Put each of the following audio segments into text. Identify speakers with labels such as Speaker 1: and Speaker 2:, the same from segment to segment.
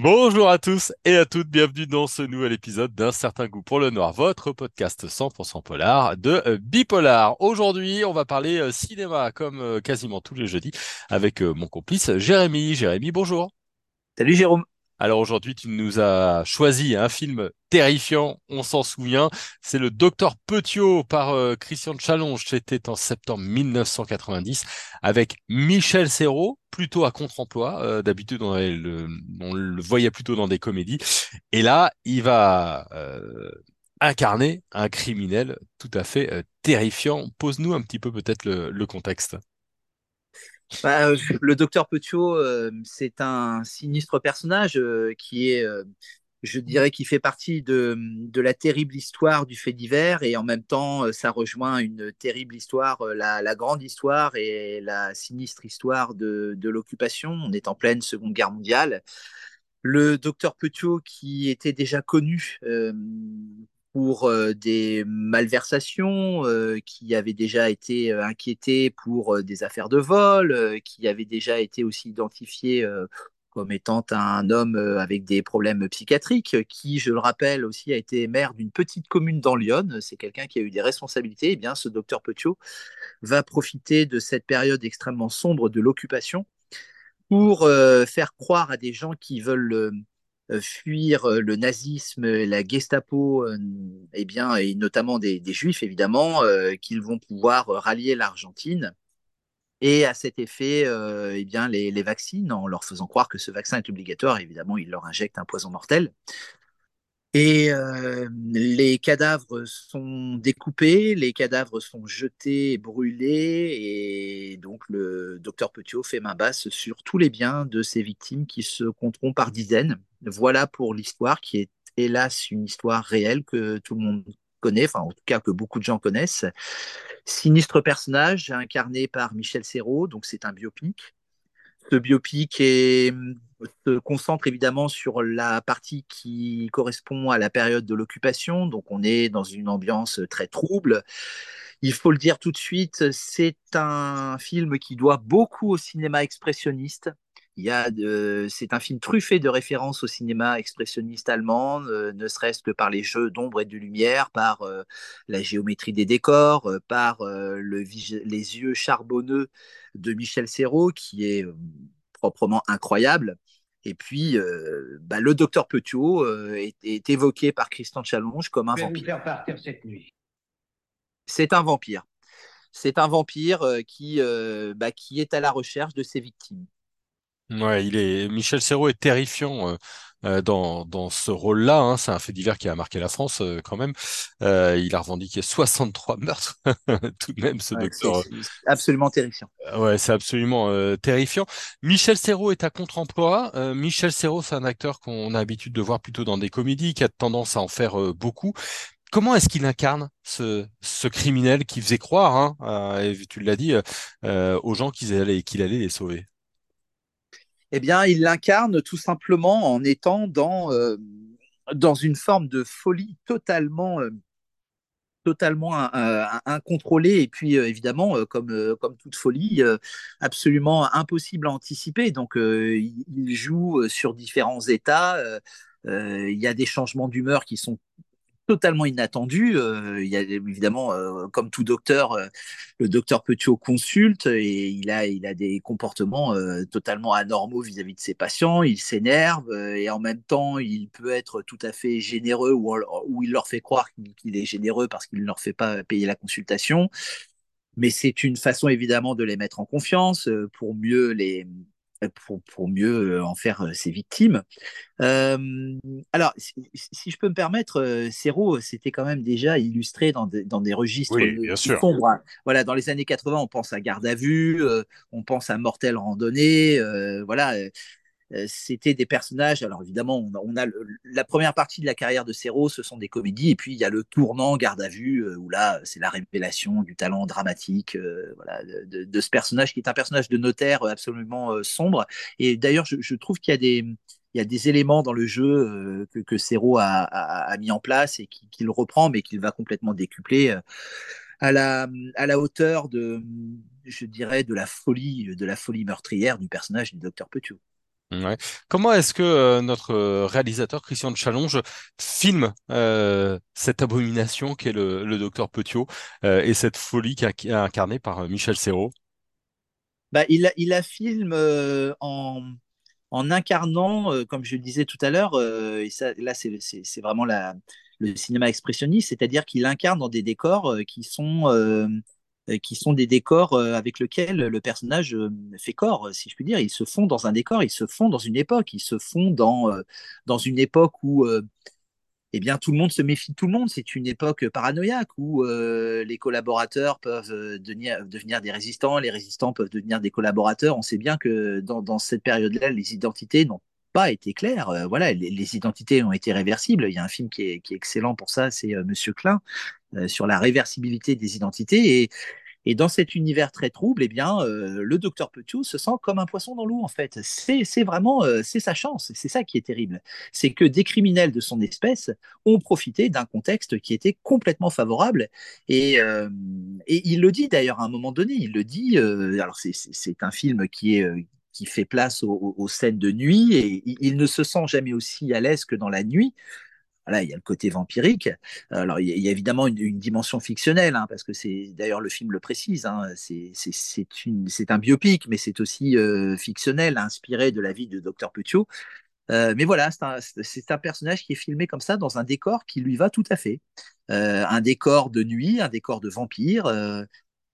Speaker 1: Bonjour à tous et à toutes, bienvenue dans ce nouvel épisode d'un certain goût pour le noir, votre podcast 100% polar de euh, Bipolar. Aujourd'hui, on va parler euh, cinéma comme euh, quasiment tous les jeudis avec mon complice Jérémy. Jérémy, bonjour.
Speaker 2: Salut Jérôme.
Speaker 1: Alors aujourd'hui, tu nous as choisi un film terrifiant, on s'en souvient. C'est le Docteur Petiot par euh, Christian Challonge. C'était en septembre 1990 avec Michel Serrault, plutôt à contre-emploi. Euh, d'habitude, on, le voyait plutôt dans des comédies. Et là, il va euh, incarner un criminel tout à fait terrifiant. Pose-nous un petit peu peut-être le contexte.
Speaker 2: Bah, euh, le docteur Petiot, euh, c'est un sinistre personnage euh, qui est, je dirais, qui fait partie de, la terrible histoire du fait divers et en même temps, ça rejoint une terrible histoire, la, la, grande histoire et la sinistre histoire de, de l'occupation. On est en pleine Seconde Guerre mondiale. Le docteur Petiot, qui était déjà connu pour euh, des malversations, euh, qui avaient déjà été euh, inquiétés pour des affaires de vol, qui avaient déjà été aussi identifiés comme étant un homme avec des problèmes psychiatriques, qui, je le rappelle, aussi a été maire d'une petite commune dans Lyon. C'est quelqu'un qui a eu des responsabilités. Eh bien, ce docteur Petiot va profiter de cette période extrêmement sombre de l'occupation pour faire croire à des gens qui veulent fuir euh, le nazisme, la Gestapo, euh, et bien, et notamment des, juifs évidemment, qu'ils vont pouvoir rallier l'Argentine. Et à cet effet, eh bien, les, les vaccins, en leur faisant croire que ce vaccin est obligatoire, évidemment, ils leur injectent un poison mortel. Et euh, les cadavres sont découpés, les cadavres sont jetés, brûlés, et donc le docteur Petiot fait main basse sur tous les biens de ces victimes qui se compteront par dizaines. Voilà pour l'histoire qui est hélas une histoire réelle que tout le monde connaît, enfin en tout cas que beaucoup de gens connaissent. Sinistre personnage incarné par Michel Serrault, donc c'est un biopic. Ce biopic est se concentre évidemment sur la partie qui correspond à la période de l'occupation. Donc on est dans une ambiance très trouble. Il faut le dire tout de suite, c'est un film qui doit beaucoup au cinéma expressionniste. A c'est un film truffé de références au cinéma expressionniste allemand, euh, ne serait-ce que par les jeux d'ombre et de lumière, par euh, la géométrie des décors, euh, par le, les yeux charbonneux de Michel Serrault, qui est proprement incroyable. Et puis, euh, bah, le docteur Petiot euh, est, évoqué par Christian Challonge comme un vampire.
Speaker 3: faire partir cette nuit.
Speaker 2: C'est un vampire. C'est un vampire euh, qui, bah, qui est à la recherche de ses victimes.
Speaker 1: Ouais, il est Michel Serrault est terrifiant dans, dans ce rôle-là. Hein. C'est un fait divers qui a marqué la France euh, quand même. il a revendiqué 63 meurtres tout de même ce docteur.
Speaker 2: C'est absolument terrifiant.
Speaker 1: Ouais, c'est absolument terrifiant. Michel Serrault est à contre-emploi. Michel Serrault, c'est un acteur qu'on a l'habitude de voir plutôt dans des comédies, qui a tendance à en faire beaucoup. Comment est-ce qu'il incarne ce, ce criminel qui faisait croire, hein, tu l'as dit, aux gens qu'il allait, qu'il allait les sauver?
Speaker 2: Eh bien, il l'incarne tout simplement en étant dans, euh, dans une forme de folie totalement, euh, totalement incontrôlée et puis euh, évidemment, comme, comme toute folie, absolument impossible à anticiper. Donc, il joue sur différents états. il y a des changements d'humeur qui sont totalement inattendu. Euh, il y a évidemment, euh, comme tout docteur, euh, le docteur Petiot consulte et il a, il a des comportements totalement anormaux vis-à-vis de ses patients. Il s'énerve et en même temps, il peut être tout à fait généreux ou, ou il leur fait croire qu'il est généreux parce qu'il ne leur fait pas payer la consultation. Mais c'est une façon évidemment de les mettre en confiance pour mieux les, pour, pour, mieux en faire ses victimes. Euh, alors, si, si, je peux me permettre, euh, c'était quand même déjà illustré dans, dans des registres
Speaker 1: oui, bien sûr.
Speaker 2: sombres. Hein. Voilà, dans les années 80, on pense à Garde à vue, on pense à Mortel Randonnée, voilà. Euh, c'était des personnages. Alors évidemment, on a, la première partie de la carrière de Serrault, ce sont des comédies, et puis il y a le tournant Garde à vue, euh, où là, c'est la révélation du talent dramatique euh, voilà, de, ce personnage qui est un personnage de notaire absolument sombre. Et d'ailleurs, je, trouve qu'il y a des il y a des éléments dans le jeu que, que Serrault a, mis en place et qu'il reprend, mais qu'il va complètement décupler à la, à la hauteur de, je dirais, de la folie, de la folie meurtrière du personnage du docteur Petiot.
Speaker 1: Comment est-ce que euh, notre euh, réalisateur Christian de Challonge filme euh, cette abomination qu'est le, docteur Petiot et cette folie qui est incarnée par Michel Serrault?
Speaker 2: Bah, il, la filme en, incarnant, comme je le disais tout à l'heure, là c'est vraiment le cinéma expressionniste, c'est-à-dire qu'il incarne dans des décors qui sont, qui sont des décors euh, avec lesquels le personnage euh, fait corps, si je puis dire. Ils se font dans un décor, ils se font dans une époque, ils se font dans, euh, une époque où euh, eh bien, tout le monde se méfie de tout le monde. C'est une époque paranoïaque où euh, les collaborateurs peuvent euh, devenir, des résistants, les résistants peuvent devenir des collaborateurs. On sait bien que dans, cette période-là, les identités n'ont pas été claires. Euh, voilà, les, identités ont été réversibles. Il y a un film qui est, excellent pour ça, c'est euh, Monsieur Klein, euh, sur la réversibilité des identités. Et, dans cet univers très trouble, eh bien, euh, le docteur Petiot se sent comme un poisson dans l'eau, en fait. C'est, vraiment, euh, c'est sa chance. C'est ça qui est terrible. C'est que des criminels de son espèce ont profité d'un contexte qui était complètement favorable. Et, euh, il le dit d'ailleurs à un moment donné. Il le dit. euh, alors c'est, un film qui est euh, qui fait place aux, aux, scènes de nuit et il, ne se sent jamais aussi à l'aise que dans la nuit. Il y a le côté vampirique. Alors, il y a, évidemment une, dimension fictionnelle, hein, parce que c'est d'ailleurs le film le précise. Hein, c'est un biopic, mais c'est aussi euh, fictionnel, inspiré de la vie de Dr Petiot. Euh, mais voilà, c'est un, personnage qui est filmé comme ça dans un décor qui lui va tout à fait. Euh, un décor de nuit, un décor de vampire.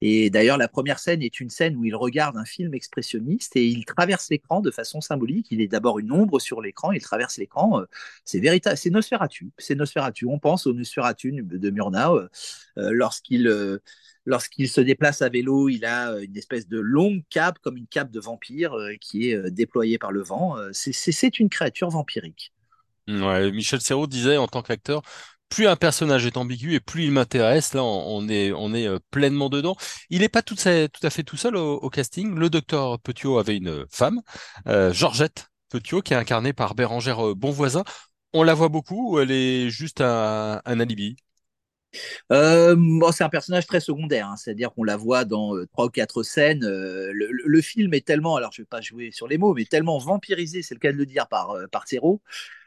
Speaker 2: Et d'ailleurs, la première scène est une scène où il regarde un film expressionniste et il traverse l'écran de façon symbolique. Il est d'abord une ombre sur l'écran, il traverse l'écran. C'est véritable, c'est Nosferatu. C'est Nosferatu. On pense au Nosferatu de Murnau euh, lorsqu'il euh, lorsqu'il se déplace à vélo, il a une espèce de longue cape, comme une cape de vampire, euh, qui est euh, déployée par le vent. Euh, C'est une créature vampirique.
Speaker 1: Ouais, Michel Serrault disait en tant qu'acteur, plus un personnage est ambigu et plus il m'intéresse. Là, on est, euh, pleinement dedans. Il n'est pas tout, à fait tout seul au, casting. Le docteur Petiot avait une femme, euh, Georgette Petiot, qui est incarnée par Bérangère euh, Bonvoisin. On la voit beaucoup ou elle est juste un, un alibi?
Speaker 2: Bon, c'est un personnage très secondaire, hein, c'est-à-dire qu'on la voit dans trois ou quatre scènes. Le, film est tellement, alors je vais pas jouer sur les mots, mais tellement vampirisé, c'est le cas de le dire par par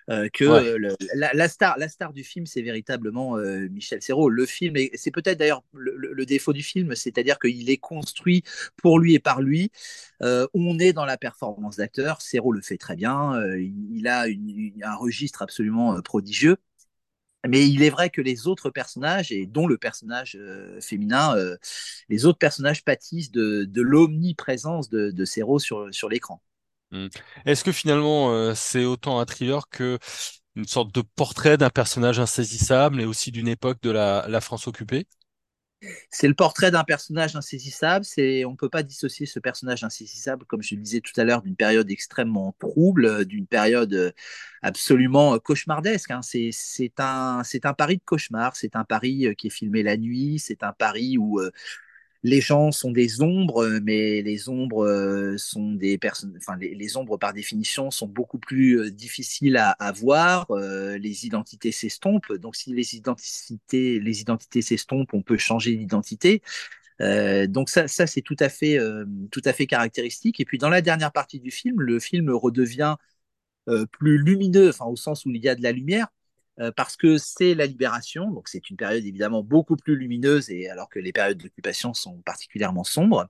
Speaker 2: euh, que ouais. le, la, la, star, la star du film, c'est véritablement euh, Michel Serrault. Le film, c'est peut-être d'ailleurs le, le, défaut du film, c'est-à-dire qu'il est construit pour lui et par lui. Euh, on est dans la performance d'acteur. Serrault le fait très bien. Euh, il a une, une, un registre absolument prodigieux. Mais il est vrai que les autres personnages, et dont le personnage euh, féminin, euh, les autres personnages pâtissent de, de l'omniprésence de, de Serrault sur, sur l'écran.
Speaker 1: Mmh. Est-ce que finalement euh, c'est autant un thriller que une sorte de portrait d'un personnage insaisissable et aussi d'une époque de la, France occupée?
Speaker 2: C'est le portrait d'un personnage insaisissable. C'est, on ne peut pas dissocier ce personnage insaisissable, comme je le disais tout à l'heure, d'une période extrêmement trouble, d'une période absolument cauchemardesque. Hein. C'est, un, c'est un Paris de cauchemar. C'est un Paris qui est filmé la nuit. C'est un Paris où euh, les gens sont des ombres, mais les ombres sont des personnes. Enfin, les, ombres par définition sont beaucoup plus difficiles à, voir. Euh, les identités s'estompent. Donc, si les identités, les identités s'estompent, on peut changer d'identité. Euh, donc ça, c'est tout à fait, euh, caractéristique. Et puis dans la dernière partie du film, le film redevient euh, plus lumineux, au sens où il y a de la lumière, euh, parce que c'est la libération, donc c'est une période évidemment beaucoup plus lumineuse, et alors que les périodes d'occupation sont particulièrement sombres.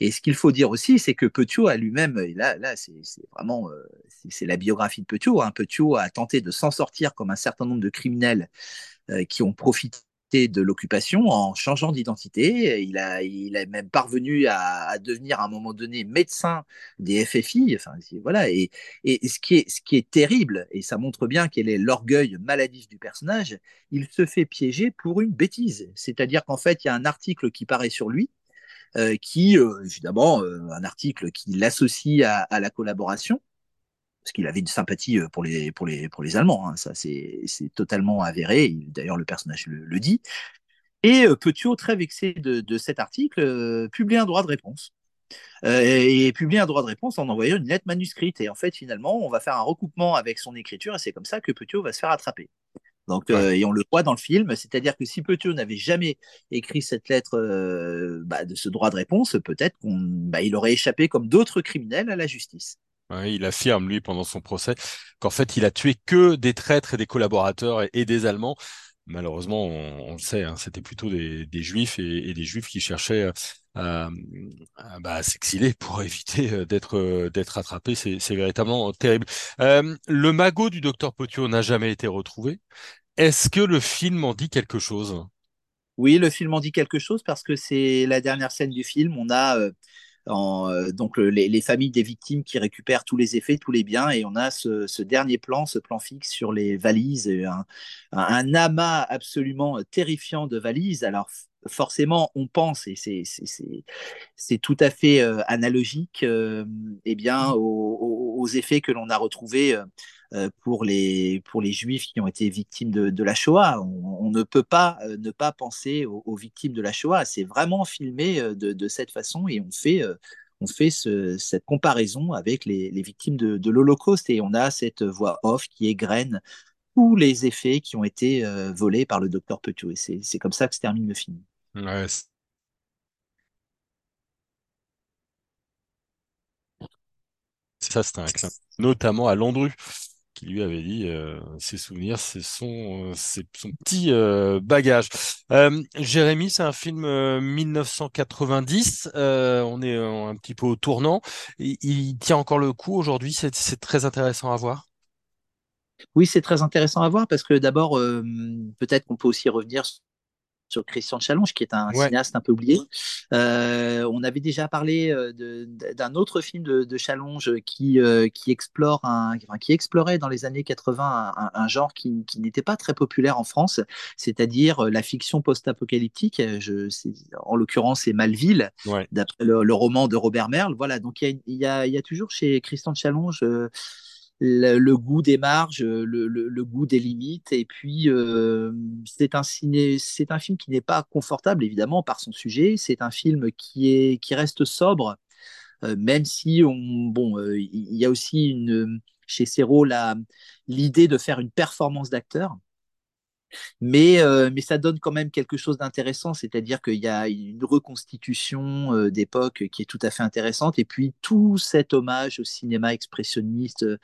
Speaker 2: Et ce qu'il faut dire aussi, c'est que Petiot a lui-même, et là, là c'est vraiment euh, c'est la biographie de Petiot, hein, Petiot a tenté de s'en sortir comme un certain nombre de criminels euh, qui ont profité de l'occupation en changeant d'identité. Il il est même parvenu à, devenir à un moment donné médecin des FFI. Enfin, voilà. Et, et ce, qui est, ce qui est terrible, et ça montre bien quel est l'orgueil maladif du personnage, il se fait piéger pour une bêtise. C'est-à-dire qu'en fait, il y a un article qui paraît sur lui. Euh, qui, euh, évidemment, euh, un article qui l'associe à la collaboration, parce qu'il avait une sympathie pour les, pour les, pour les Allemands. Hein. Ça, c'est totalement avéré. D'ailleurs, le personnage le, le, dit. Et euh, Petiot, très vexé de, de cet article, euh, publie un droit de réponse. Euh, et publie un droit de réponse en envoyant une lettre manuscrite. Et en fait, finalement, on va faire un recoupement avec son écriture, et c'est comme ça que Petiot va se faire attraper. Donc, ouais. euh, et on le voit dans le film, c'est-à-dire que si Petiot n'avait jamais écrit cette lettre euh, bah, de ce droit de réponse, peut-être qu'il bah, aurait échappé comme d'autres criminels à la justice.
Speaker 1: Il affirme, lui, pendant son procès, qu'en fait, il a tué que des traîtres et des collaborateurs et, des Allemands. Malheureusement, on, le sait, hein, c'était plutôt des, juifs et, des juifs qui cherchaient à, bah, s'exiler pour éviter euh, d'être euh, d'être attrapés. C'est véritablement terrible. Euh, le magot du docteur Potio n'a jamais été retrouvé. Est-ce que le film en dit quelque chose?
Speaker 2: Oui, le film en dit quelque chose parce que c'est la dernière scène du film. On a euh, donc les, familles des victimes qui récupèrent tous les effets, tous les biens, et on a ce, dernier plan, ce plan fixe sur les valises, un, amas absolument terrifiant de valises. Alors forcément, on pense, et c'est tout à fait euh, analogique, euh, eh bien, aux, effets que l'on a retrouvés euh, pour, les, pour les juifs qui ont été victimes de, la Shoah. On, ne peut pas ne pas penser aux, victimes de la Shoah. C'est vraiment filmé de, cette façon et on fait on fait cette comparaison avec les, victimes de, l'Holocauste et on a cette voix off qui égrène tous les effets qui ont été volés par le docteur Petiot. Et c'est comme ça que se termine le film.
Speaker 1: Ça, c'est un clin, notamment à Landru, qui lui avait dit euh, ses souvenirs, c'est son, euh, son petit euh, bagage. Jérémy, c'est un film 1990. on est un petit peu au tournant. Il, il tient encore le coup aujourd'hui. C'est très intéressant à voir.
Speaker 2: Oui, c'est très intéressant à voir parce que d'abord, peut-être qu'on peut aussi revenir sur Christian Challonge, qui est un cinéaste un peu oublié. Euh, on avait déjà parlé euh, d'un autre film de, de Challonge qui, euh, qui, explore un, qui explorait dans les années 80 un, genre qui, qui n'était pas très populaire en France, c'est-à-dire la fiction post-apocalyptique. En l'occurrence, c'est Malville, d'après le, roman de Robert Merle. Voilà, donc il y a, y a, toujours chez Christian Challonge le, goût des marges, le, goût des limites. Et puis, euh, c'est un, c'est un film qui n'est pas confortable, évidemment, par son sujet. C'est un film qui, est, qui reste sobre, euh, même si, on, bon, euh, il y a aussi une, chez Serrault l'idée de faire une performance d'acteur. Mais, euh, mais ça donne quand même quelque chose d'intéressant, c'est-à-dire qu'il y a une reconstitution euh, d'époque qui est tout à fait intéressante, et puis tout cet hommage au cinéma expressionniste. Euh,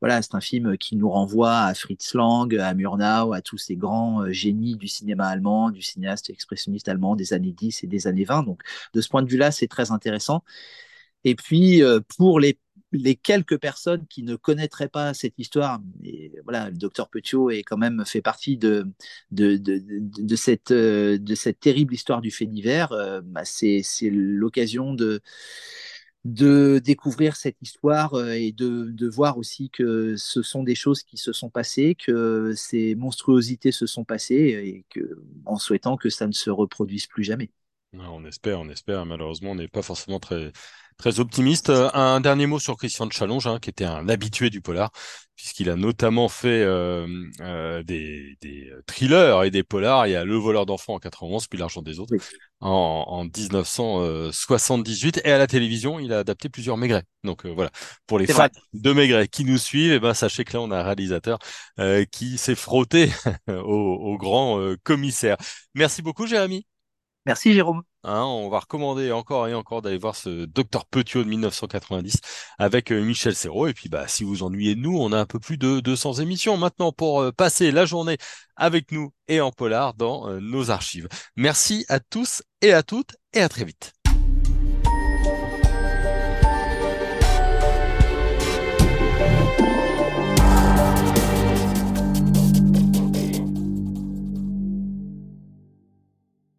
Speaker 2: voilà, c'est un film qui nous renvoie à Fritz Lang, à Murnau, à tous ces grands génies du cinéma allemand, du cinéaste expressionniste allemand des années 10 et des années 20. Donc, de ce point de vue-là, c'est très intéressant. Et puis, pour les les quelques personnes qui ne connaîtraient pas cette histoire, et voilà, le docteur Petiot est quand même fait partie de, euh, cette terrible histoire du fait divers, euh, bah, c'est l'occasion de, de découvrir cette histoire euh, et de, de, voir aussi que ce sont des choses qui se sont passées, que ces monstruosités se sont passées et que, en souhaitant que ça ne se reproduise plus jamais.
Speaker 1: On espère, on espère. Malheureusement, on n'est pas forcément très, très optimiste. Euh, un dernier mot sur Christian de Challonge, hein, qui était un habitué du polar, puisqu'il a notamment fait euh, euh, des, thrillers et des polars. Il y a Le voleur d'enfants en 91, puis L'argent des autres en, 1978. Et à la télévision, il a adapté plusieurs Maigret. Donc voilà, pour les fans de Maigret qui nous suivent, eh ben, sachez que là, on a un réalisateur qui s'est frotté au, au, grand commissaire. Merci beaucoup, Jérémy.
Speaker 2: Merci Jérôme.
Speaker 1: Hein, on va recommander encore et encore d'aller voir ce Docteur Petiot de 1990 avec euh, Michel Serrault. Et puis, bah, si vous ennuyez nous, on a un peu plus de 200 émissions maintenant pour euh, passer la journée avec nous et en polar dans euh, nos archives. Merci à tous et à toutes et à très vite.